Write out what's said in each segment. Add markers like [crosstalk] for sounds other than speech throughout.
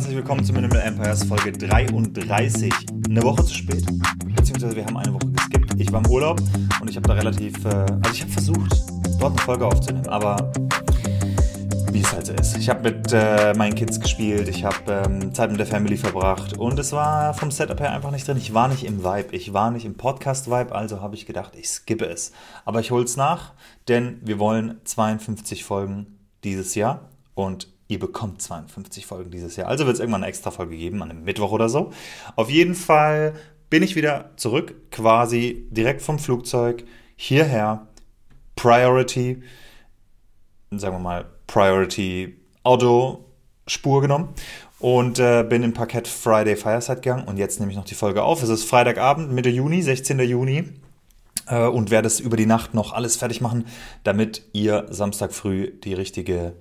Herzlich willkommen zu Minimal Empires Folge 33. Eine Woche zu spät, beziehungsweise wir haben eine Woche geskippt. Ich war im Urlaub und ich habe da relativ, äh, also ich habe versucht, dort eine Folge aufzunehmen, aber wie es halt so ist. Ich habe mit äh, meinen Kids gespielt, ich habe ähm, Zeit mit der Family verbracht und es war vom Setup her einfach nicht drin. Ich war nicht im Vibe, ich war nicht im Podcast-Vibe, also habe ich gedacht, ich skippe es. Aber ich hole es nach, denn wir wollen 52 Folgen dieses Jahr und Ihr bekommt 52 Folgen dieses Jahr. Also wird es irgendwann eine extra Folge geben, an einem Mittwoch oder so. Auf jeden Fall bin ich wieder zurück, quasi direkt vom Flugzeug hierher. Priority, sagen wir mal, Priority Auto Spur genommen und äh, bin im Parkett Friday Fireside gegangen und jetzt nehme ich noch die Folge auf. Es ist Freitagabend, Mitte Juni, 16. Juni äh, und werde es über die Nacht noch alles fertig machen, damit ihr Samstag früh die richtige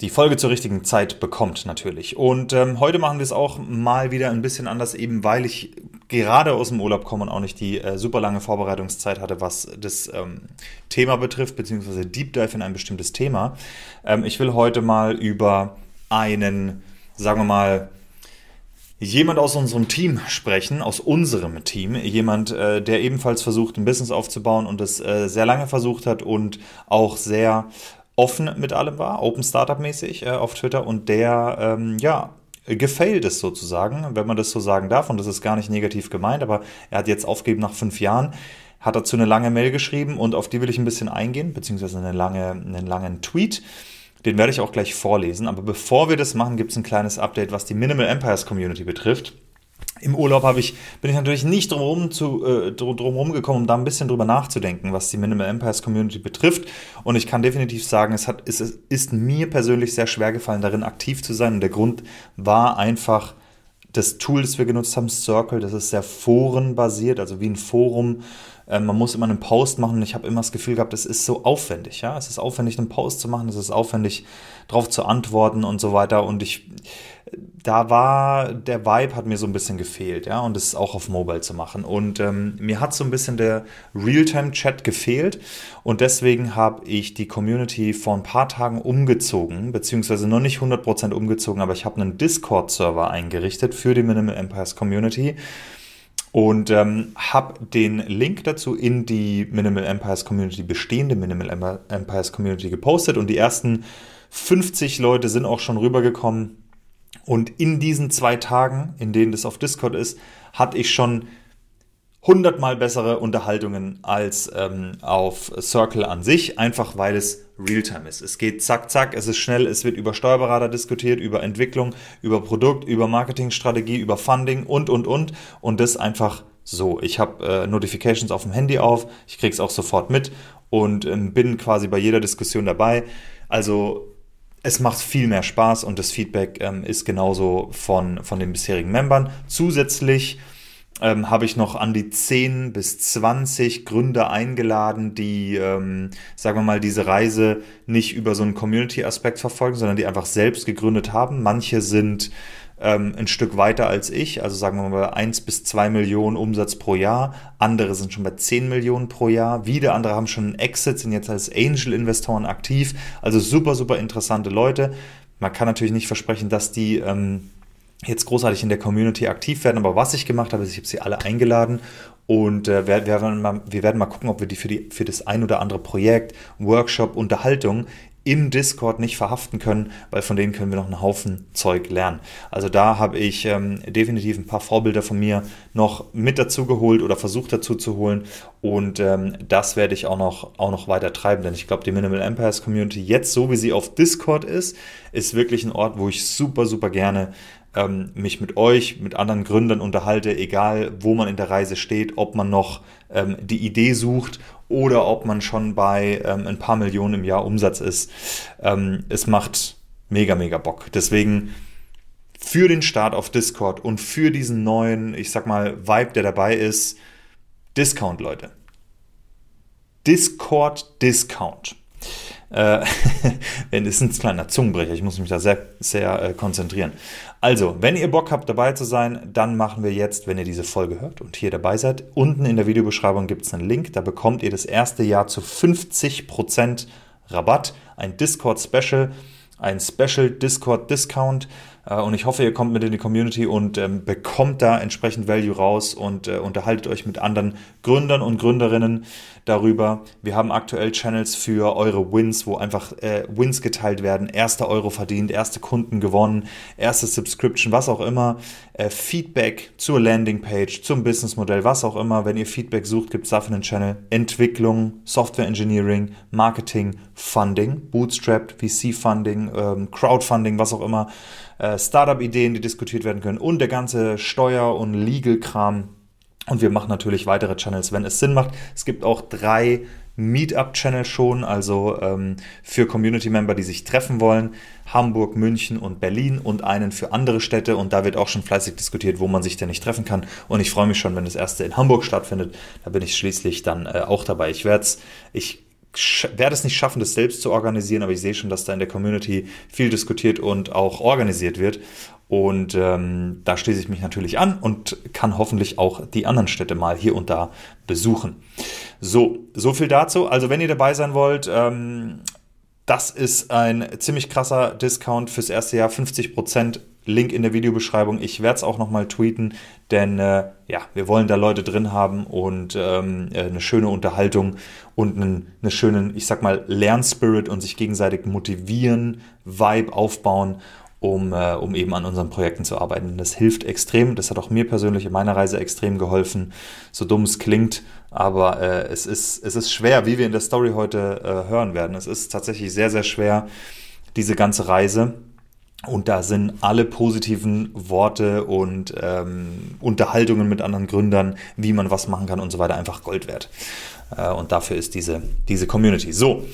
die Folge zur richtigen Zeit bekommt natürlich. Und ähm, heute machen wir es auch mal wieder ein bisschen anders, eben weil ich gerade aus dem Urlaub komme und auch nicht die äh, super lange Vorbereitungszeit hatte, was das ähm, Thema betrifft, beziehungsweise Deep Dive in ein bestimmtes Thema. Ähm, ich will heute mal über einen, sagen wir mal, jemand aus unserem Team sprechen, aus unserem Team, jemand, äh, der ebenfalls versucht, ein Business aufzubauen und es äh, sehr lange versucht hat und auch sehr offen mit allem war, Open Startup mäßig äh, auf Twitter und der, ähm, ja, gefailt ist sozusagen, wenn man das so sagen darf und das ist gar nicht negativ gemeint, aber er hat jetzt aufgegeben nach fünf Jahren, hat dazu eine lange Mail geschrieben und auf die will ich ein bisschen eingehen, beziehungsweise eine lange, einen langen Tweet. Den werde ich auch gleich vorlesen. Aber bevor wir das machen, gibt es ein kleines Update, was die Minimal Empires Community betrifft. Im Urlaub habe ich, bin ich natürlich nicht drumherum, äh, drumherum gekommen, um da ein bisschen drüber nachzudenken, was die Minimal Empires Community betrifft. Und ich kann definitiv sagen, es, hat, es ist mir persönlich sehr schwer gefallen, darin aktiv zu sein. Und der Grund war einfach das Tool, das wir genutzt haben, Circle. Das ist sehr forenbasiert, also wie ein Forum. Äh, man muss immer einen Post machen und ich habe immer das Gefühl gehabt, es ist so aufwendig. Ja? Es ist aufwendig, einen Post zu machen, es ist aufwendig, darauf zu antworten und so weiter. Und ich da war der Vibe hat mir so ein bisschen gefehlt, ja, und es auch auf Mobile zu machen. Und ähm, mir hat so ein bisschen der Realtime-Chat gefehlt und deswegen habe ich die Community vor ein paar Tagen umgezogen, beziehungsweise noch nicht 100% umgezogen, aber ich habe einen Discord-Server eingerichtet für die Minimal Empires Community und ähm, habe den Link dazu in die Minimal Empires Community, bestehende Minimal Empires Community gepostet. Und die ersten 50 Leute sind auch schon rübergekommen. Und in diesen zwei Tagen, in denen das auf Discord ist, hatte ich schon hundertmal bessere Unterhaltungen als ähm, auf Circle an sich, einfach weil es Realtime ist. Es geht zack, zack, es ist schnell, es wird über Steuerberater diskutiert, über Entwicklung, über Produkt, über Marketingstrategie, über Funding und, und, und. Und das einfach so. Ich habe äh, Notifications auf dem Handy auf, ich kriege es auch sofort mit und ähm, bin quasi bei jeder Diskussion dabei. Also es macht viel mehr Spaß und das Feedback ähm, ist genauso von, von den bisherigen Membern. Zusätzlich ähm, habe ich noch an die 10 bis 20 Gründer eingeladen, die, ähm, sagen wir mal, diese Reise nicht über so einen Community-Aspekt verfolgen, sondern die einfach selbst gegründet haben. Manche sind ähm, ein Stück weiter als ich, also sagen wir mal 1 bis 2 Millionen Umsatz pro Jahr. Andere sind schon bei 10 Millionen pro Jahr. Wieder andere haben schon einen Exit, sind jetzt als Angel-Investoren aktiv. Also super, super interessante Leute. Man kann natürlich nicht versprechen, dass die ähm, jetzt großartig in der Community aktiv werden, aber was ich gemacht habe, ist, ich habe sie alle eingeladen und äh, wir, wir, werden mal, wir werden mal gucken, ob wir die für, die für das ein oder andere Projekt, Workshop, Unterhaltung im Discord nicht verhaften können, weil von denen können wir noch einen Haufen Zeug lernen. Also da habe ich ähm, definitiv ein paar Vorbilder von mir noch mit dazu geholt oder versucht dazu zu holen und ähm, das werde ich auch noch, auch noch weiter treiben, denn ich glaube, die Minimal Empires Community jetzt so wie sie auf Discord ist, ist wirklich ein Ort, wo ich super, super gerne ähm, mich mit euch, mit anderen Gründern unterhalte, egal wo man in der Reise steht, ob man noch ähm, die Idee sucht oder ob man schon bei ähm, ein paar Millionen im Jahr Umsatz ist. Ähm, es macht mega, mega Bock. Deswegen für den Start auf Discord und für diesen neuen, ich sag mal, Vibe, der dabei ist, Discount, Leute. Discord Discount. Äh, [laughs] das ist ein kleiner Zungenbrecher, ich muss mich da sehr, sehr äh, konzentrieren. Also, wenn ihr Bock habt, dabei zu sein, dann machen wir jetzt, wenn ihr diese Folge hört und hier dabei seid, unten in der Videobeschreibung gibt es einen Link, da bekommt ihr das erste Jahr zu 50% Rabatt, ein Discord-Special, ein Special Discord-Discount. Äh, und ich hoffe, ihr kommt mit in die Community und ähm, bekommt da entsprechend Value raus und äh, unterhaltet euch mit anderen Gründern und Gründerinnen darüber. Wir haben aktuell Channels für eure Wins, wo einfach äh, Wins geteilt werden, erster Euro verdient, erste Kunden gewonnen, erste Subscription, was auch immer. Äh, Feedback zur Landingpage, zum Businessmodell, was auch immer. Wenn ihr Feedback sucht, gibt es dafür einen Channel. Entwicklung, Software Engineering, Marketing, Funding, Bootstrapped, VC-Funding, ähm, Crowdfunding, was auch immer. Äh, Startup-Ideen, die diskutiert werden können und der ganze Steuer- und Legal-Kram und wir machen natürlich weitere Channels, wenn es Sinn macht. Es gibt auch drei Meetup-Channel schon, also ähm, für Community-Member, die sich treffen wollen. Hamburg, München und Berlin und einen für andere Städte. Und da wird auch schon fleißig diskutiert, wo man sich denn nicht treffen kann. Und ich freue mich schon, wenn das erste in Hamburg stattfindet. Da bin ich schließlich dann äh, auch dabei. Ich werde es, ich werde es nicht schaffen, das selbst zu organisieren, aber ich sehe schon, dass da in der Community viel diskutiert und auch organisiert wird. Und ähm, da schließe ich mich natürlich an und kann hoffentlich auch die anderen Städte mal hier und da besuchen. So, so viel dazu. Also wenn ihr dabei sein wollt, ähm, das ist ein ziemlich krasser Discount fürs erste Jahr, 50 Prozent. Link in der Videobeschreibung. Ich werde es auch nochmal tweeten, denn äh, ja, wir wollen da Leute drin haben und ähm, äh, eine schöne Unterhaltung und einen, eine schönen, ich sag mal, Lernspirit und sich gegenseitig motivieren, Vibe aufbauen um, äh, um eben an unseren Projekten zu arbeiten. Das hilft extrem. Das hat auch mir persönlich in meiner Reise extrem geholfen. So dumm es klingt, aber äh, es, ist, es ist schwer, wie wir in der Story heute äh, hören werden. Es ist tatsächlich sehr, sehr schwer, diese ganze Reise. Und da sind alle positiven Worte und ähm, Unterhaltungen mit anderen Gründern, wie man was machen kann und so weiter, einfach Gold wert. Äh, und dafür ist diese, diese Community. So,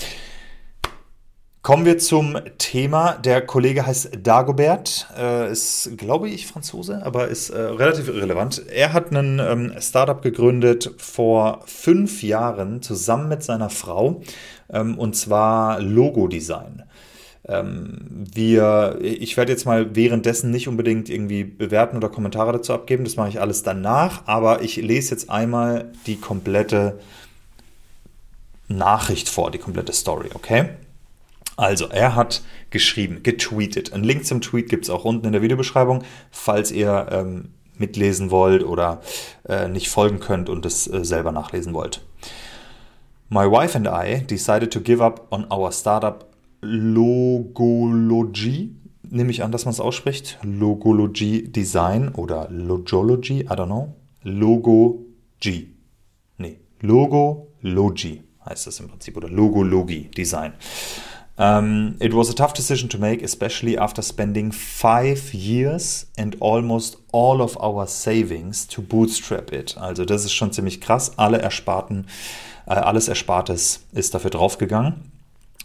Kommen wir zum Thema. Der Kollege heißt Dagobert, äh, ist, glaube ich, Franzose, aber ist äh, relativ irrelevant. Er hat ein ähm, Startup gegründet vor fünf Jahren zusammen mit seiner Frau, ähm, und zwar Logo Design. Ähm, wir, ich werde jetzt mal währenddessen nicht unbedingt irgendwie bewerten oder Kommentare dazu abgeben, das mache ich alles danach, aber ich lese jetzt einmal die komplette Nachricht vor, die komplette Story, okay? Also, er hat geschrieben, getweetet. Ein Link zum Tweet gibt es auch unten in der Videobeschreibung, falls ihr ähm, mitlesen wollt oder äh, nicht folgen könnt und es äh, selber nachlesen wollt. My wife and I decided to give up on our startup Logology. Nehme ich an, dass man es ausspricht. Logology Design oder Logology, I don't know. Logo G. Nee, Logology heißt das im Prinzip oder Logology Design. Um, it was a tough decision to make, especially after spending five years and almost all of our savings to bootstrap it. Also das ist schon ziemlich krass. Alle Ersparten, äh, alles Erspartes ist dafür draufgegangen.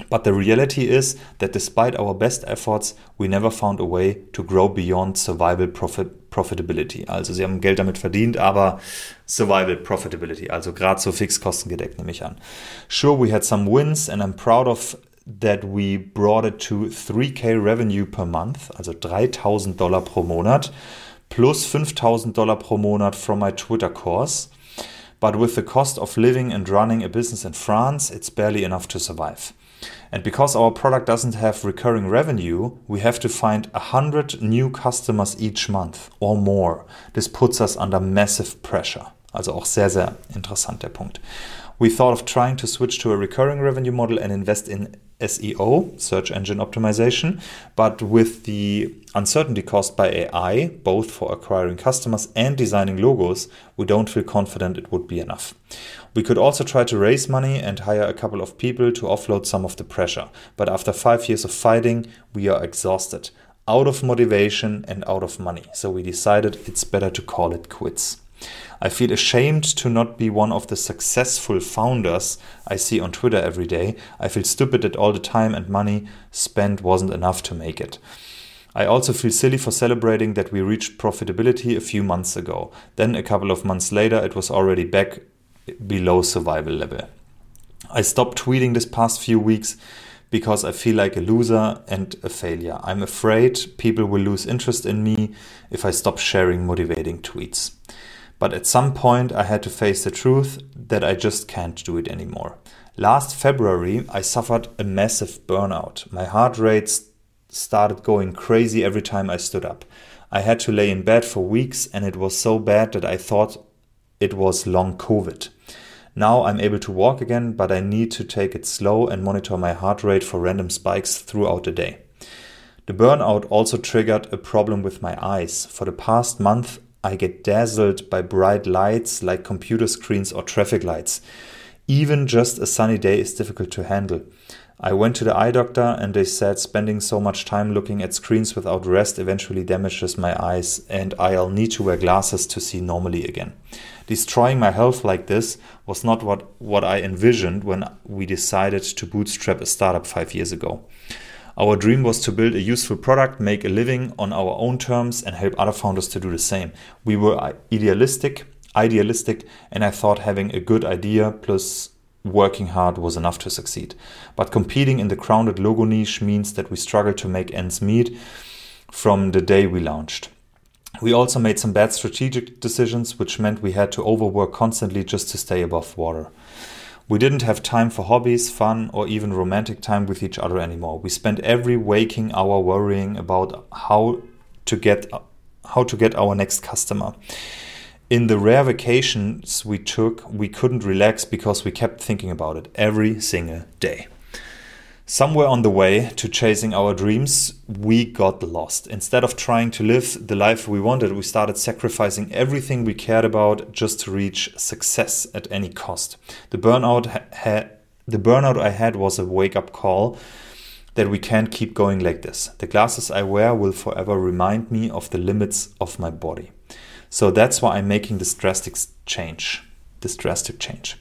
But the reality is that despite our best efforts, we never found a way to grow beyond survival profit profitability. Also sie haben Geld damit verdient, aber survival profitability, also gerade so Fixkosten gedeckt, nehme ich an. Sure, we had some wins and I'm proud of that we brought it to 3k revenue per month, also 3000 Dollar pro Monat, plus 5000 Dollar pro Monat from my Twitter course. But with the cost of living and running a business in France, it's barely enough to survive. And because our product doesn't have recurring revenue, we have to find 100 new customers each month or more. This puts us under massive pressure. Also auch sehr, sehr interessant der Punkt. We thought of trying to switch to a recurring revenue model and invest in SEO, search engine optimization, but with the uncertainty caused by AI, both for acquiring customers and designing logos, we don't feel confident it would be enough. We could also try to raise money and hire a couple of people to offload some of the pressure, but after five years of fighting, we are exhausted. out of motivation and out of money. So we decided it's better to call it quits. I feel ashamed to not be one of the successful founders I see on Twitter every day. I feel stupid that all the time and money spent wasn't enough to make it. I also feel silly for celebrating that we reached profitability a few months ago. Then, a couple of months later, it was already back below survival level. I stopped tweeting this past few weeks because I feel like a loser and a failure. I'm afraid people will lose interest in me if I stop sharing motivating tweets. But at some point, I had to face the truth that I just can't do it anymore. Last February, I suffered a massive burnout. My heart rate started going crazy every time I stood up. I had to lay in bed for weeks, and it was so bad that I thought it was long COVID. Now I'm able to walk again, but I need to take it slow and monitor my heart rate for random spikes throughout the day. The burnout also triggered a problem with my eyes. For the past month, I get dazzled by bright lights like computer screens or traffic lights. Even just a sunny day is difficult to handle. I went to the eye doctor and they said spending so much time looking at screens without rest eventually damages my eyes and I'll need to wear glasses to see normally again. Destroying my health like this was not what, what I envisioned when we decided to bootstrap a startup five years ago. Our dream was to build a useful product, make a living on our own terms, and help other founders to do the same. We were idealistic, idealistic, and I thought having a good idea plus working hard was enough to succeed. But competing in the crowded logo niche means that we struggled to make ends meet from the day we launched. We also made some bad strategic decisions, which meant we had to overwork constantly just to stay above water. We didn't have time for hobbies, fun, or even romantic time with each other anymore. We spent every waking hour worrying about how to get how to get our next customer. In the rare vacations we took, we couldn't relax because we kept thinking about it every single day. Somewhere on the way to chasing our dreams, we got lost. Instead of trying to live the life we wanted, we started sacrificing everything we cared about just to reach success at any cost. The burnout ha- the burnout I had was a wake-up call that we can't keep going like this. The glasses I wear will forever remind me of the limits of my body. So that's why I'm making this drastic change. This drastic change.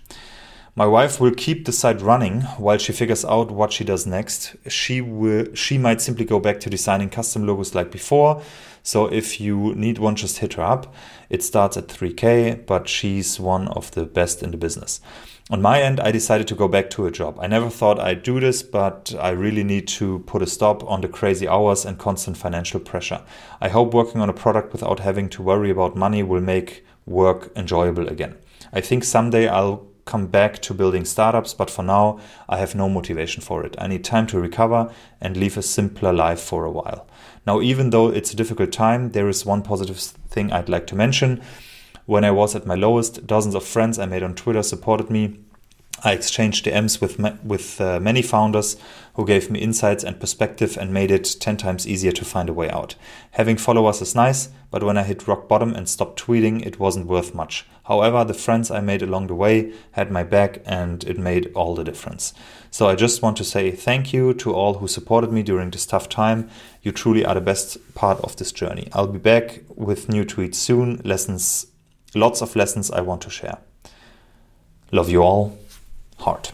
My wife will keep the site running while she figures out what she does next. She will she might simply go back to designing custom logos like before. So if you need one just hit her up. It starts at 3k, but she's one of the best in the business. On my end, I decided to go back to a job. I never thought I'd do this, but I really need to put a stop on the crazy hours and constant financial pressure. I hope working on a product without having to worry about money will make work enjoyable again. I think someday I'll come back to building startups, but for now, I have no motivation for it. I need time to recover and live a simpler life for a while. Now, even though it's a difficult time, there is one positive thing I'd like to mention. When I was at my lowest, dozens of friends I made on Twitter supported me I exchanged DMs with with uh, many founders who gave me insights and perspective and made it 10 times easier to find a way out. Having followers is nice, but when I hit rock bottom and stopped tweeting, it wasn't worth much. However, the friends I made along the way had my back and it made all the difference. So I just want to say thank you to all who supported me during this tough time. You truly are the best part of this journey. I'll be back with new tweets soon, lessons, lots of lessons I want to share. Love you all. Hard.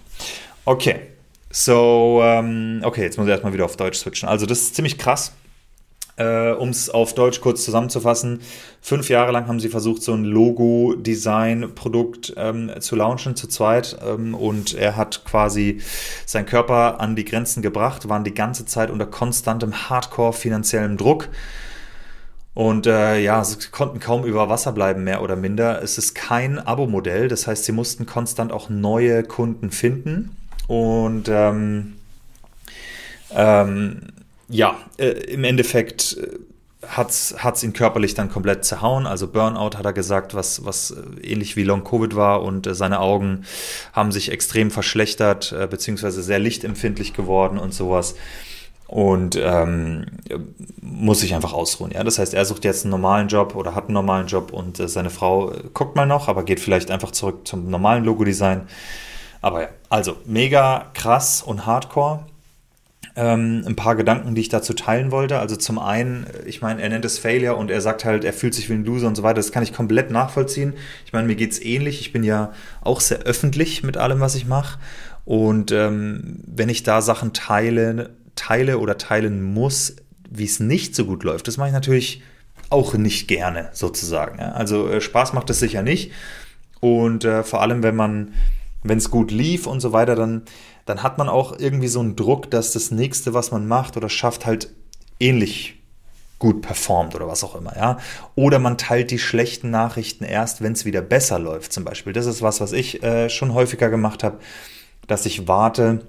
Okay. So, ähm, okay, jetzt muss ich erstmal wieder auf Deutsch switchen. Also, das ist ziemlich krass. Äh, um es auf Deutsch kurz zusammenzufassen, fünf Jahre lang haben sie versucht, so ein Logo-Design-Produkt ähm, zu launchen, zu zweit. Ähm, und er hat quasi seinen Körper an die Grenzen gebracht, waren die ganze Zeit unter konstantem Hardcore-finanziellem Druck. Und äh, ja, sie konnten kaum über Wasser bleiben, mehr oder minder. Es ist kein Abo-Modell, das heißt, sie mussten konstant auch neue Kunden finden. Und ähm, ähm, ja, äh, im Endeffekt äh, hat es ihn körperlich dann komplett zerhauen. Also Burnout hat er gesagt, was, was äh, ähnlich wie Long Covid war und äh, seine Augen haben sich extrem verschlechtert, äh, beziehungsweise sehr lichtempfindlich geworden und sowas und ähm, muss sich einfach ausruhen. Ja? Das heißt, er sucht jetzt einen normalen Job oder hat einen normalen Job und äh, seine Frau äh, guckt mal noch, aber geht vielleicht einfach zurück zum normalen Logo-Design. Aber ja, also mega krass und hardcore. Ähm, ein paar Gedanken, die ich dazu teilen wollte. Also zum einen, ich meine, er nennt es Failure und er sagt halt, er fühlt sich wie ein Loser und so weiter. Das kann ich komplett nachvollziehen. Ich meine, mir geht es ähnlich. Ich bin ja auch sehr öffentlich mit allem, was ich mache. Und ähm, wenn ich da Sachen teile, teile oder teilen muss, wie es nicht so gut läuft, das mache ich natürlich auch nicht gerne, sozusagen. Also äh, Spaß macht es sicher nicht. Und äh, vor allem, wenn man, wenn es gut lief und so weiter, dann dann hat man auch irgendwie so einen Druck, dass das nächste, was man macht oder schafft, halt ähnlich gut performt oder was auch immer, ja. Oder man teilt die schlechten Nachrichten erst, wenn es wieder besser läuft, zum Beispiel. Das ist was, was ich äh, schon häufiger gemacht habe, dass ich warte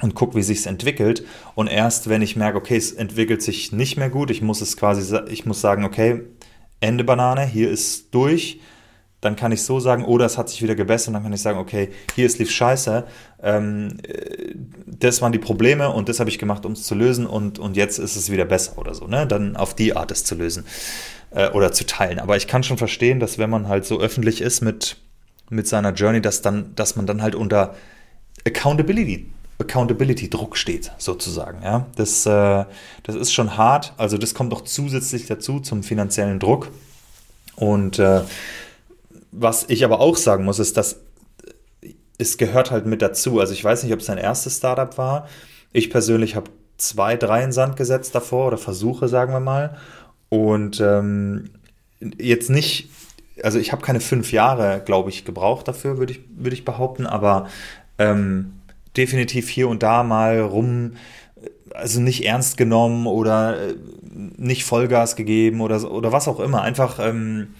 und gucke, wie sich's entwickelt. Und erst, wenn ich merke, okay, es entwickelt sich nicht mehr gut, ich muss es quasi, ich muss sagen, okay, Ende Banane, hier ist durch, dann kann ich so sagen, oder es hat sich wieder gebessert, dann kann ich sagen, okay, hier ist lief scheiße, ähm, äh, das waren die Probleme und das habe ich gemacht, um es zu lösen und, und jetzt ist es wieder besser oder so, ne? Dann auf die Art es zu lösen äh, oder zu teilen. Aber ich kann schon verstehen, dass wenn man halt so öffentlich ist mit, mit seiner Journey, dass dann, dass man dann halt unter Accountability Accountability-Druck steht, sozusagen. Ja? Das, äh, das ist schon hart. Also das kommt noch zusätzlich dazu zum finanziellen Druck. Und äh, was ich aber auch sagen muss, ist, dass es gehört halt mit dazu. Also ich weiß nicht, ob es sein erstes Startup war. Ich persönlich habe zwei, drei in Sand gesetzt davor oder Versuche, sagen wir mal. Und ähm, jetzt nicht, also ich habe keine fünf Jahre, glaube ich, gebraucht dafür, würde ich, würd ich behaupten, aber ähm, definitiv hier und da mal rum, also nicht ernst genommen oder äh, nicht Vollgas gegeben oder, oder was auch immer. Einfach, ähm,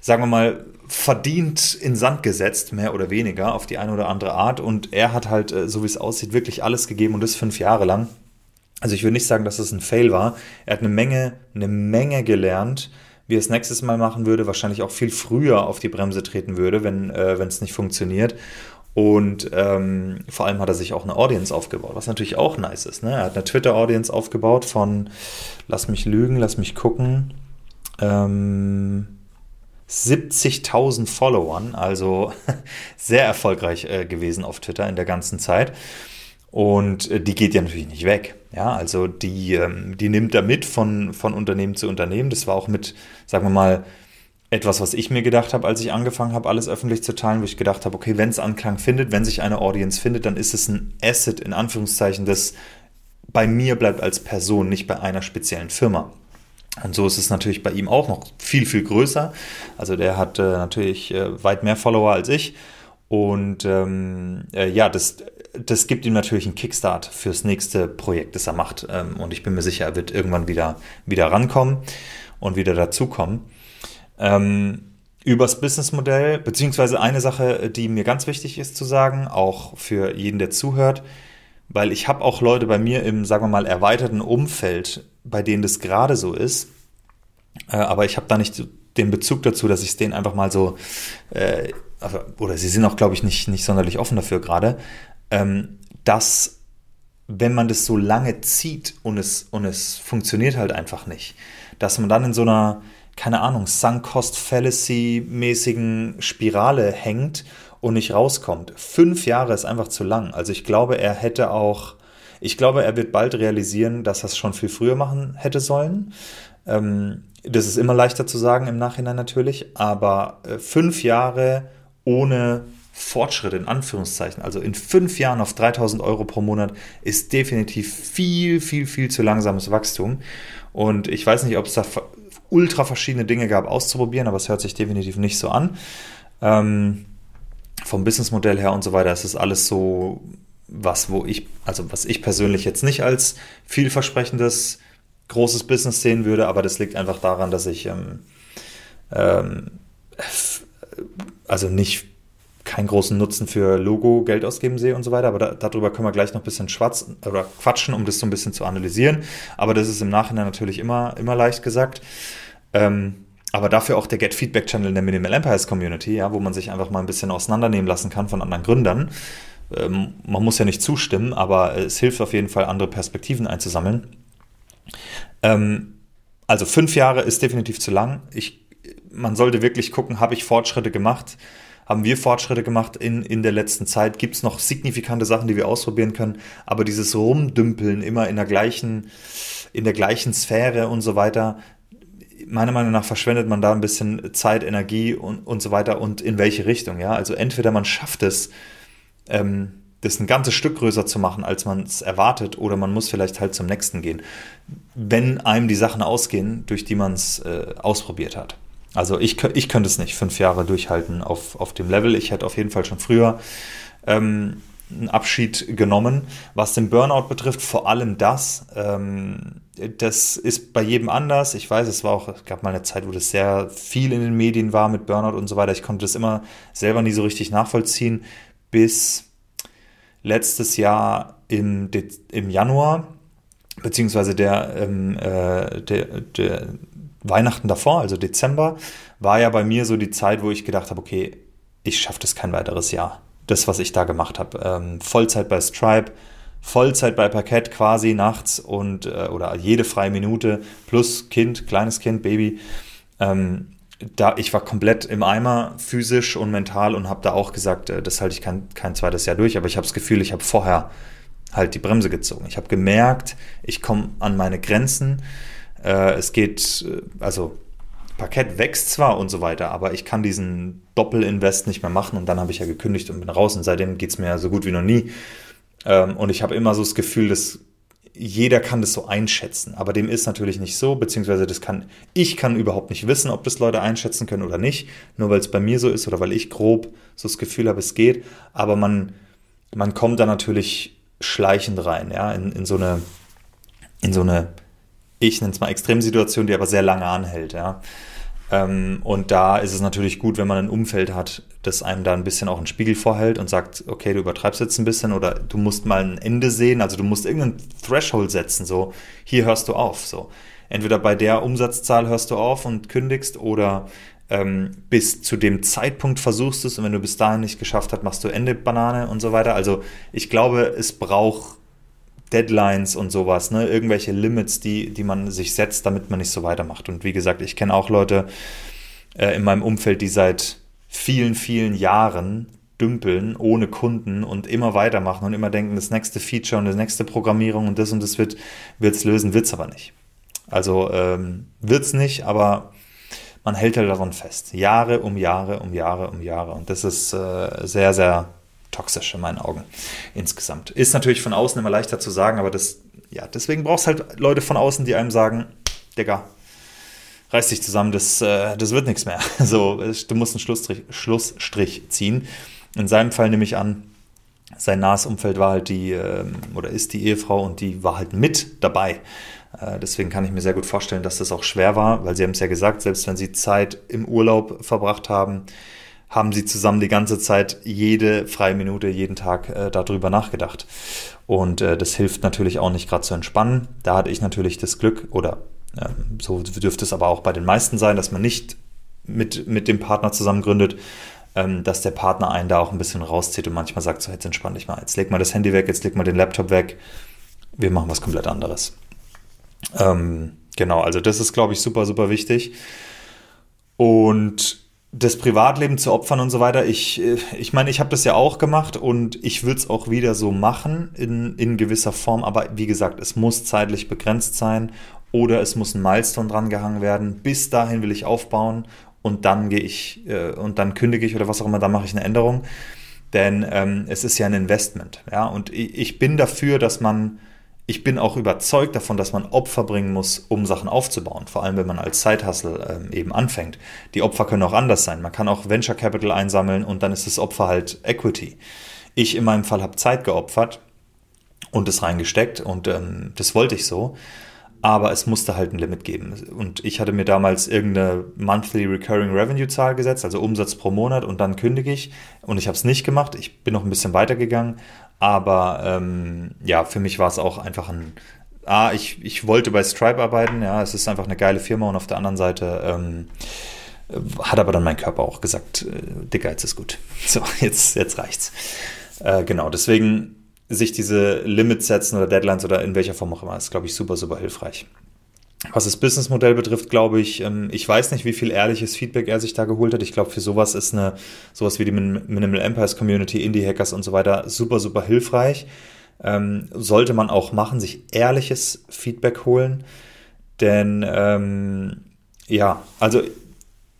sagen wir mal, verdient in Sand gesetzt, mehr oder weniger, auf die eine oder andere Art. Und er hat halt, äh, so wie es aussieht, wirklich alles gegeben und das fünf Jahre lang. Also ich würde nicht sagen, dass es ein Fail war. Er hat eine Menge, eine Menge gelernt, wie er es nächstes Mal machen würde, wahrscheinlich auch viel früher auf die Bremse treten würde, wenn äh, es nicht funktioniert. Und ähm, vor allem hat er sich auch eine Audience aufgebaut, was natürlich auch nice ist. Ne? Er hat eine Twitter-Audience aufgebaut von, lass mich lügen, lass mich gucken, ähm, 70.000 Followern, also [laughs] sehr erfolgreich äh, gewesen auf Twitter in der ganzen Zeit. Und äh, die geht ja natürlich nicht weg. Ja, also die, ähm, die nimmt da mit von, von Unternehmen zu Unternehmen. Das war auch mit, sagen wir mal, etwas, was ich mir gedacht habe, als ich angefangen habe, alles öffentlich zu teilen, wo ich gedacht habe, okay, wenn es Anklang findet, wenn sich eine Audience findet, dann ist es ein Asset in Anführungszeichen, das bei mir bleibt als Person, nicht bei einer speziellen Firma. Und so ist es natürlich bei ihm auch noch viel, viel größer. Also der hat äh, natürlich äh, weit mehr Follower als ich. Und ähm, äh, ja, das, das gibt ihm natürlich einen Kickstart fürs nächste Projekt, das er macht. Ähm, und ich bin mir sicher, er wird irgendwann wieder, wieder rankommen und wieder dazukommen. Ähm, übers Businessmodell, beziehungsweise eine Sache, die mir ganz wichtig ist zu sagen, auch für jeden, der zuhört, weil ich habe auch Leute bei mir im, sagen wir mal, erweiterten Umfeld, bei denen das gerade so ist. Äh, aber ich habe da nicht den Bezug dazu, dass ich es denen einfach mal so, äh, oder sie sind auch, glaube ich, nicht, nicht sonderlich offen dafür gerade, ähm, dass wenn man das so lange zieht und es, und es funktioniert halt einfach nicht, dass man dann in so einer, keine Ahnung, Sunk-Cost-Fallacy-mäßigen Spirale hängt und nicht rauskommt. Fünf Jahre ist einfach zu lang. Also ich glaube, er hätte auch, ich glaube, er wird bald realisieren, dass er es schon viel früher machen hätte sollen. Ähm, das ist immer leichter zu sagen im Nachhinein natürlich, aber äh, fünf Jahre ohne Fortschritt in Anführungszeichen, also in fünf Jahren auf 3000 Euro pro Monat, ist definitiv viel, viel, viel zu langsames Wachstum. Und ich weiß nicht, ob es da ultra verschiedene Dinge gab auszuprobieren, aber es hört sich definitiv nicht so an. Ähm, vom Businessmodell her und so weiter ist es alles so was, wo ich, also was ich persönlich jetzt nicht als vielversprechendes großes Business sehen würde, aber das liegt einfach daran, dass ich ähm, ähm, also nicht keinen großen Nutzen für Logo Geld ausgeben sehe und so weiter, aber da, darüber können wir gleich noch ein bisschen schwatzen oder quatschen, um das so ein bisschen zu analysieren. Aber das ist im Nachhinein natürlich immer, immer leicht gesagt. Ähm, aber dafür auch der Get Feedback Channel in der Minimal Empires Community, ja, wo man sich einfach mal ein bisschen auseinandernehmen lassen kann von anderen Gründern. Ähm, man muss ja nicht zustimmen, aber es hilft auf jeden Fall, andere Perspektiven einzusammeln. Ähm, also fünf Jahre ist definitiv zu lang. Ich, man sollte wirklich gucken, habe ich Fortschritte gemacht? haben wir Fortschritte gemacht in, in der letzten Zeit? Gibt es noch signifikante Sachen, die wir ausprobieren können? Aber dieses Rumdümpeln immer in der gleichen, in der gleichen Sphäre und so weiter, meiner Meinung nach verschwendet man da ein bisschen Zeit, Energie und, und so weiter und in welche Richtung, ja? Also entweder man schafft es, ähm, das ein ganzes Stück größer zu machen, als man es erwartet, oder man muss vielleicht halt zum nächsten gehen, wenn einem die Sachen ausgehen, durch die man es äh, ausprobiert hat. Also ich, ich könnte es nicht fünf Jahre durchhalten auf, auf dem Level. Ich hätte auf jeden Fall schon früher ähm, einen Abschied genommen. Was den Burnout betrifft, vor allem das. Ähm, das ist bei jedem anders. Ich weiß, es war auch, es gab mal eine Zeit, wo das sehr viel in den Medien war mit Burnout und so weiter. Ich konnte das immer selber nie so richtig nachvollziehen, bis letztes Jahr im, im Januar, beziehungsweise der, ähm, äh, der, der Weihnachten davor, also Dezember, war ja bei mir so die Zeit, wo ich gedacht habe, okay, ich schaffe das kein weiteres Jahr. Das, was ich da gemacht habe. Ähm, Vollzeit bei Stripe, Vollzeit bei Parkett quasi nachts und äh, oder jede freie Minute plus Kind, kleines Kind, Baby. Ähm, da ich war komplett im Eimer physisch und mental und habe da auch gesagt, äh, das halte ich kein, kein zweites Jahr durch, aber ich habe das Gefühl, ich habe vorher halt die Bremse gezogen. Ich habe gemerkt, ich komme an meine Grenzen. Äh, es geht, äh, also Parkett wächst zwar und so weiter, aber ich kann diesen Doppelinvest nicht mehr machen und dann habe ich ja gekündigt und bin raus und seitdem geht es mir so gut wie noch nie. Ähm, und ich habe immer so das Gefühl, dass jeder kann das so einschätzen, aber dem ist natürlich nicht so, beziehungsweise das kann, ich kann überhaupt nicht wissen, ob das Leute einschätzen können oder nicht, nur weil es bei mir so ist oder weil ich grob so das Gefühl habe, es geht, aber man, man kommt da natürlich schleichend rein, ja, in, in so eine, in so eine, ich nenne es mal Extremsituation, die aber sehr lange anhält, ja. Ähm, und da ist es natürlich gut, wenn man ein Umfeld hat, das einem da ein bisschen auch einen Spiegel vorhält und sagt, okay, du übertreibst jetzt ein bisschen oder du musst mal ein Ende sehen, also du musst irgendeinen Threshold setzen, so, hier hörst du auf, so. Entweder bei der Umsatzzahl hörst du auf und kündigst oder ähm, bis zu dem Zeitpunkt versuchst du es und wenn du bis dahin nicht geschafft hast, machst du Ende Banane und so weiter. Also ich glaube, es braucht Deadlines und sowas, ne? irgendwelche Limits, die, die man sich setzt, damit man nicht so weitermacht. Und wie gesagt, ich kenne auch Leute äh, in meinem Umfeld, die seit vielen, vielen Jahren dümpeln ohne Kunden und immer weitermachen und immer denken, das nächste Feature und das nächste Programmierung und das und das wird es lösen, wird es aber nicht. Also ähm, wird es nicht, aber man hält halt daran fest. Jahre um Jahre um Jahre um Jahre. Und das ist äh, sehr, sehr toxisch in meinen Augen insgesamt. Ist natürlich von außen immer leichter zu sagen, aber das, ja, deswegen brauchst halt Leute von außen, die einem sagen, Digga, reiß dich zusammen, das, äh, das wird nichts mehr. [laughs] So, du musst einen Schlussstrich, Schlussstrich ziehen. In seinem Fall nehme ich an, sein nahes Umfeld war halt die, äh, oder ist die Ehefrau und die war halt mit dabei. Äh, deswegen kann ich mir sehr gut vorstellen, dass das auch schwer war, weil sie haben es ja gesagt, selbst wenn sie Zeit im Urlaub verbracht haben, haben sie zusammen die ganze Zeit jede freie Minute, jeden Tag äh, darüber nachgedacht. Und äh, das hilft natürlich auch nicht gerade zu entspannen. Da hatte ich natürlich das Glück, oder äh, so dürfte es aber auch bei den meisten sein, dass man nicht mit, mit dem Partner zusammen gründet, ähm, dass der Partner einen da auch ein bisschen rauszieht und manchmal sagt, so jetzt entspann dich mal, jetzt leg mal das Handy weg, jetzt leg mal den Laptop weg, wir machen was komplett anderes. Ähm, genau, also das ist, glaube ich, super, super wichtig. Und das Privatleben zu opfern und so weiter. Ich, äh, ich meine, ich habe das ja auch gemacht und ich würde es auch wieder so machen in, in gewisser Form. Aber wie gesagt, es muss zeitlich begrenzt sein oder es muss ein Milestone dran gehangen werden. Bis dahin will ich aufbauen und dann gehe ich äh, und dann kündige ich oder was auch immer, dann mache ich eine Änderung. Denn ähm, es ist ja ein Investment. Ja, und ich, ich bin dafür, dass man ich bin auch überzeugt davon, dass man Opfer bringen muss, um Sachen aufzubauen. Vor allem, wenn man als Zeithassel ähm, eben anfängt. Die Opfer können auch anders sein. Man kann auch Venture Capital einsammeln und dann ist das Opfer halt Equity. Ich in meinem Fall habe Zeit geopfert und es reingesteckt und ähm, das wollte ich so. Aber es musste halt ein Limit geben. Und ich hatte mir damals irgendeine Monthly Recurring Revenue Zahl gesetzt, also Umsatz pro Monat und dann kündige ich. Und ich habe es nicht gemacht. Ich bin noch ein bisschen weitergegangen, aber ähm, ja, für mich war es auch einfach ein. Ah, ich, ich wollte bei Stripe arbeiten, ja, es ist einfach eine geile Firma und auf der anderen Seite ähm, hat aber dann mein Körper auch gesagt, äh, Dicker, jetzt ist gut. [laughs] So, jetzt, jetzt reicht's. Äh, genau, deswegen sich diese Limits setzen oder Deadlines oder in welcher Form auch immer, ist, glaube ich, super, super hilfreich. Was das Businessmodell betrifft, glaube ich, ähm, ich weiß nicht, wie viel ehrliches Feedback er sich da geholt hat. Ich glaube, für sowas ist eine, sowas wie die Minimal Empires Community, Indie-Hackers und so weiter super, super hilfreich. Ähm, sollte man auch machen, sich ehrliches Feedback holen. Denn, ähm, ja, also,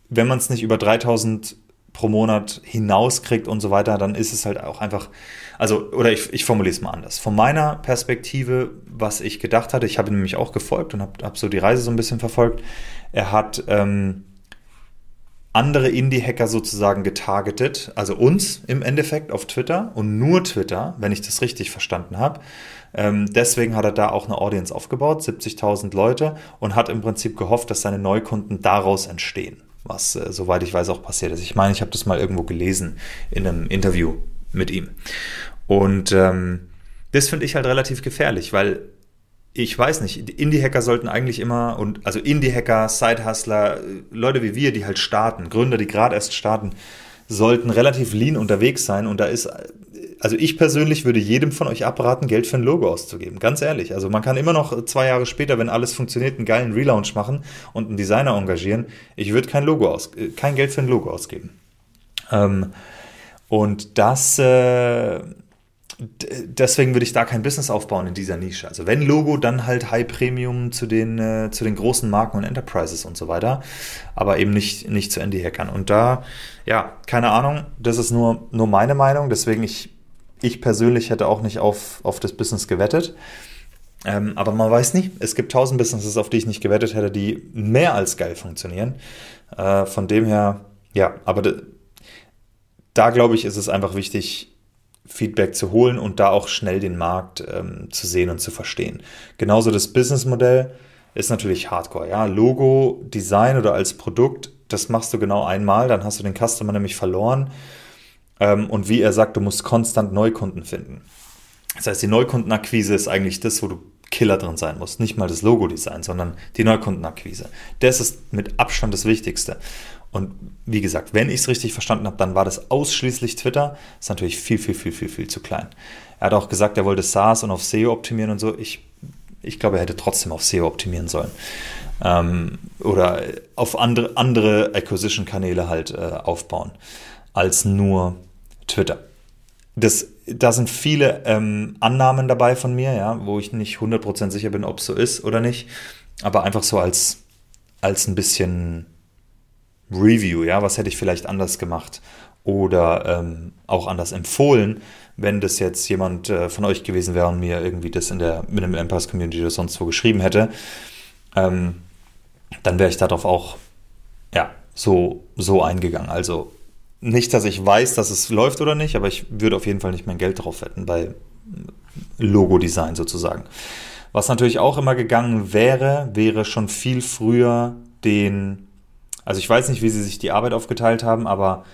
wenn man es nicht über 3000 pro Monat hinauskriegt und so weiter, dann ist es halt auch einfach, also, oder ich, ich formuliere es mal anders. Von meiner Perspektive, was ich gedacht hatte, ich habe nämlich auch gefolgt und habe hab so die Reise so ein bisschen verfolgt. Er hat ähm, andere Indie-Hacker sozusagen getargetet, also uns im Endeffekt auf Twitter und nur Twitter, wenn ich das richtig verstanden habe. Ähm, deswegen hat er da auch eine Audience aufgebaut, 70.000 Leute, und hat im Prinzip gehofft, dass seine Neukunden daraus entstehen was, äh, soweit ich weiß, auch passiert ist. Ich meine, ich habe das mal irgendwo gelesen in einem Interview mit ihm. Und ähm, das finde ich halt relativ gefährlich, weil ich weiß nicht, Indie-Hacker sollten eigentlich immer, und also Indie-Hacker, Side-Hustler, Leute wie wir, die halt starten, Gründer, die gerade erst starten, sollten relativ lean unterwegs sein. Und da ist, also ich persönlich würde jedem von euch abraten, Geld für ein Logo auszugeben. Ganz ehrlich. Also man kann immer noch zwei Jahre später, wenn alles funktioniert, einen geilen Relaunch machen und einen Designer engagieren. Ich würde kein Logo aus, kein Geld für ein Logo ausgeben. Ähm, und das, äh, deswegen würde ich da kein Business aufbauen in dieser Nische. Also wenn Logo, dann halt High Premium zu den, äh, zu den großen Marken und Enterprises und so weiter, aber eben nicht, nicht zu Indie-Hackern. Und da, ja, keine Ahnung, das ist nur, nur meine Meinung, deswegen ich, ich persönlich hätte auch nicht auf, auf das Business gewettet. Ähm, aber man weiß nicht, es gibt tausend Businesses, auf die ich nicht gewettet hätte, die mehr als geil funktionieren. Äh, von dem her, ja, aber da glaube ich, ist es einfach wichtig, Feedback zu holen und da auch schnell den Markt ähm, zu sehen und zu verstehen. Genauso das Businessmodell ist natürlich Hardcore. Ja, Logo, Design oder als Produkt, das machst du genau einmal, dann hast du den Customer nämlich verloren. Ähm, und wie er sagt, du musst konstant Neukunden finden. Das heißt, die Neukundenakquise ist eigentlich das, wo du Killer drin sein musst. Nicht mal das Logo-Design, sondern die Neukundenakquise. Das ist mit Abstand das Wichtigste. Und wie gesagt, wenn ich es richtig verstanden habe, dann war das ausschließlich Twitter. Ist natürlich viel, viel, viel, viel, viel zu klein. Er hat auch gesagt, er wollte SaaS und auf SEO optimieren und so. Ich, ich glaube, er hätte trotzdem auf SEO optimieren sollen. Ähm, oder auf andere, andere Acquisition-Kanäle halt äh, aufbauen, als nur Twitter. Das, da sind viele ähm, Annahmen dabei von mir, ja, wo ich nicht 100% sicher bin, ob es so ist oder nicht. Aber einfach so als, als ein bisschen Review, ja, was hätte ich vielleicht anders gemacht oder ähm, auch anders empfohlen, wenn das jetzt jemand äh, von euch gewesen wäre und mir irgendwie das in der Minimal Empires Community oder sonst wo geschrieben hätte, ähm, dann wäre ich darauf auch ja, so, so eingegangen. Also nicht, dass ich weiß, dass es läuft oder nicht, aber ich würde auf jeden Fall nicht mein Geld drauf wetten bei Logo-Design sozusagen. Was natürlich auch immer gegangen wäre, wäre schon viel früher den also ich weiß nicht, wie sie sich die Arbeit aufgeteilt haben, aber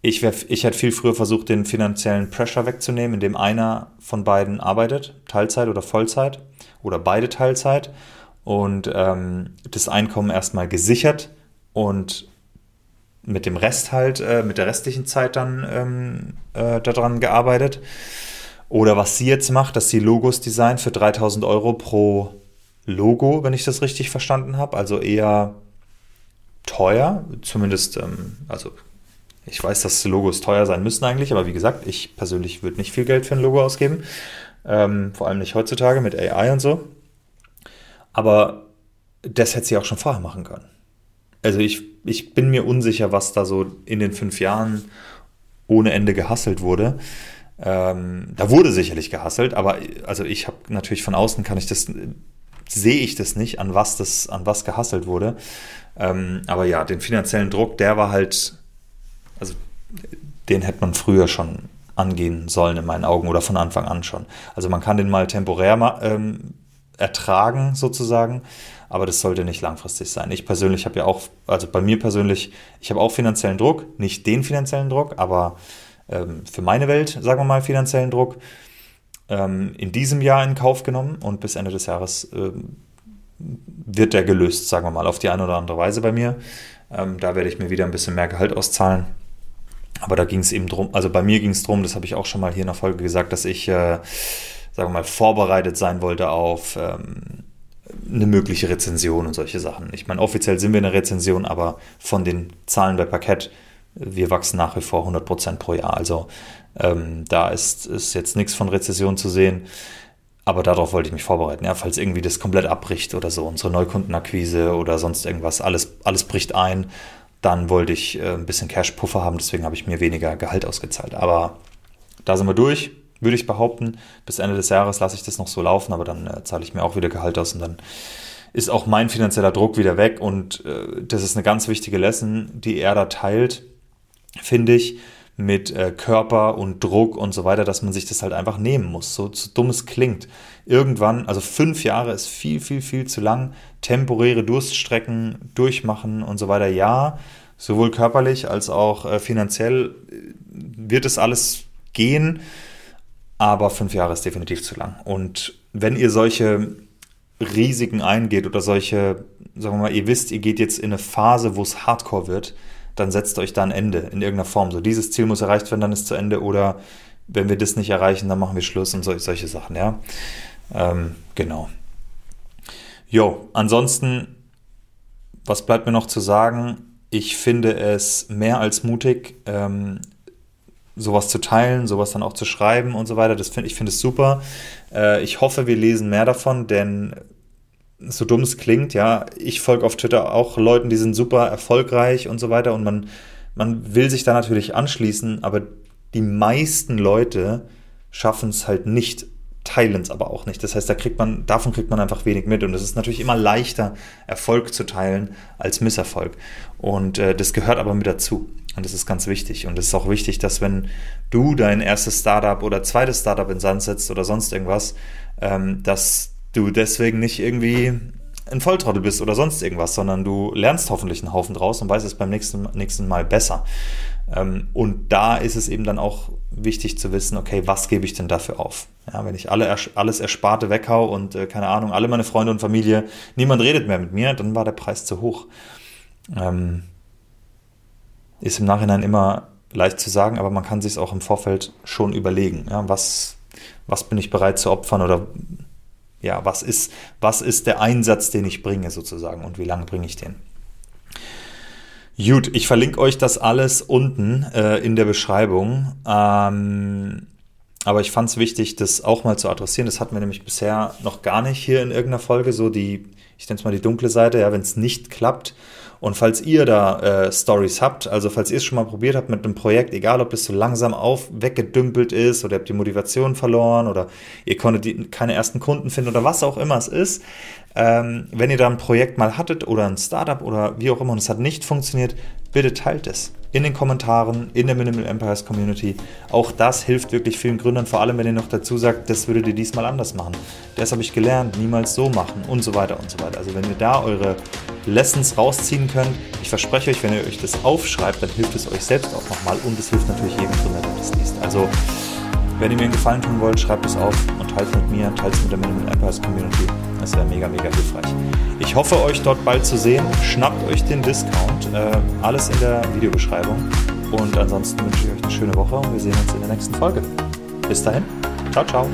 ich, ich hätte viel früher versucht, den finanziellen Pressure wegzunehmen, indem einer von beiden arbeitet, Teilzeit oder Vollzeit oder beide Teilzeit und ähm, das Einkommen erstmal gesichert und mit dem Rest halt, äh, mit der restlichen Zeit dann ähm, äh, daran gearbeitet. Oder was sie jetzt macht, dass sie Logos designt für 3000 Euro pro Logo, wenn ich das richtig verstanden habe. Also eher teuer, zumindest, ähm, also ich weiß, dass Logos teuer sein müssen eigentlich, aber wie gesagt, ich persönlich würde nicht viel Geld für ein Logo ausgeben, ähm, vor allem nicht heutzutage mit AI und so. Aber das hätte sie auch schon vorher machen können. Also ich, ich bin mir unsicher, was da so in den fünf Jahren ohne Ende gehasselt wurde. Ähm, da wurde sicherlich gehasselt, aber also ich habe natürlich von außen kann ich das sehe ich das nicht, an was das, an was gehasselt wurde. Ähm, aber ja, den finanziellen Druck, der war halt, also den hätte man früher schon angehen sollen in meinen Augen oder von Anfang an schon. Also man kann den mal temporär ähm, ertragen sozusagen, aber das sollte nicht langfristig sein. Ich persönlich habe ja auch, also bei mir persönlich, ich habe auch finanziellen Druck, nicht den finanziellen Druck, aber ähm, für meine Welt, sagen wir mal, finanziellen Druck ähm, in diesem Jahr in Kauf genommen und bis Ende des Jahres ähm, wird der gelöst, sagen wir mal, auf die eine oder andere Weise bei mir. Ähm, da werde ich mir wieder ein bisschen mehr Gehalt auszahlen. Aber da ging es eben drum, also bei mir ging es drum, das habe ich auch schon mal hier in der Folge gesagt, dass ich, äh, sagen wir mal, vorbereitet sein wollte auf ähm, eine mögliche Rezension und solche Sachen. Ich meine, offiziell sind wir eine Rezension, aber von den Zahlen bei Parkett, wir wachsen nach wie vor 100% pro Jahr. Also ähm, da ist, ist jetzt nichts von Rezession zu sehen. Aber darauf wollte ich mich vorbereiten. Ja, falls irgendwie das komplett abbricht oder so, unsere Neukundenakquise oder sonst irgendwas, alles, alles bricht ein, dann wollte ich äh, ein bisschen Cash-Puffer haben, deswegen habe ich mir weniger Gehalt ausgezahlt. Aber da sind wir durch würde ich behaupten. Bis Ende des Jahres lasse ich das noch so laufen, aber dann äh, zahle ich mir auch wieder Gehalt aus und dann ist auch mein finanzieller Druck wieder weg. Und äh, das ist eine ganz wichtige Lesson, die er da teilt, finde ich, mit äh, Körper und Druck und so weiter, dass man sich das halt einfach nehmen muss. So, so dumm es klingt. Irgendwann, also fünf Jahre ist viel, viel, viel zu lang. Temporäre Durststrecken durchmachen und so weiter. Ja, sowohl körperlich als auch äh, finanziell äh, wird es alles gehen aber fünf Jahre ist definitiv zu lang. Und wenn ihr solche Risiken eingeht oder solche, sagen wir mal, ihr wisst, ihr geht jetzt in eine Phase, wo es Hardcore wird, dann setzt euch da ein Ende in irgendeiner Form. So, dieses Ziel muss erreicht werden, dann ist zu Ende oder wenn wir das nicht erreichen, dann machen wir Schluss und so, solche Sachen, ja. Ähm, genau. Jo, ansonsten, was bleibt mir noch zu sagen? Ich finde es mehr als mutig, ähm, sowas zu teilen, sowas dann auch zu schreiben und so weiter. Das find, ich finde es super. Äh, ich hoffe, wir lesen mehr davon, denn so dumm es klingt, ja, ich folge auf Twitter auch Leuten, die sind super erfolgreich und so weiter und man, man will sich da natürlich anschließen, aber die meisten Leute schaffen es halt nicht, teilen es aber auch nicht. Das heißt, da kriegt man, davon kriegt man einfach wenig mit und es ist natürlich immer leichter, Erfolg zu teilen als Misserfolg. Und äh, das gehört aber mit dazu. Und das ist ganz wichtig. Und es ist auch wichtig, dass wenn du dein erstes Startup oder zweites Startup in Sand setzt oder sonst irgendwas, ähm, dass du deswegen nicht irgendwie ein Volltrottel bist oder sonst irgendwas, sondern du lernst hoffentlich einen Haufen draus und weißt es beim nächsten, nächsten Mal besser. Ähm, und da ist es eben dann auch wichtig zu wissen, okay, was gebe ich denn dafür auf? Ja, wenn ich alle, alles Ersparte weghau und äh, keine Ahnung, alle meine Freunde und Familie, niemand redet mehr mit mir, dann war der Preis zu hoch. Ähm, ist im Nachhinein immer leicht zu sagen, aber man kann sich es auch im Vorfeld schon überlegen. Ja, was, was bin ich bereit zu opfern oder ja, was ist, was ist der Einsatz, den ich bringe sozusagen und wie lange bringe ich den? Gut, ich verlinke euch das alles unten äh, in der Beschreibung. Ähm, aber ich fand es wichtig, das auch mal zu adressieren. Das hatten wir nämlich bisher noch gar nicht hier in irgendeiner Folge. So die, ich nenne es mal die dunkle Seite, ja, wenn es nicht klappt, und falls ihr da äh, Stories habt, also falls ihr es schon mal probiert habt mit einem Projekt, egal ob es so langsam auf weggedümpelt ist oder ihr habt die Motivation verloren oder ihr konntet die, keine ersten Kunden finden oder was auch immer es ist, ähm, wenn ihr da ein Projekt mal hattet oder ein Startup oder wie auch immer und es hat nicht funktioniert, bitte teilt es in den Kommentaren, in der Minimal Empires Community. Auch das hilft wirklich vielen Gründern, vor allem wenn ihr noch dazu sagt, das würdet ihr diesmal anders machen. Das habe ich gelernt, niemals so machen und so weiter und so weiter. Also wenn ihr da eure Lessons rausziehen könnt, ich verspreche euch, wenn ihr euch das aufschreibt, dann hilft es euch selbst auch nochmal und es hilft natürlich jedem Gründer, der das liest. Also wenn ihr mir einen Gefallen tun wollt, schreibt es auf und teilt es mit mir, teilt es mit der Minimal Empires Community. Das wäre mega, mega hilfreich. Ich hoffe, euch dort bald zu sehen. Schnappt euch den Discount. Äh, alles in der Videobeschreibung. Und ansonsten wünsche ich euch eine schöne Woche und wir sehen uns in der nächsten Folge. Bis dahin. Ciao, ciao.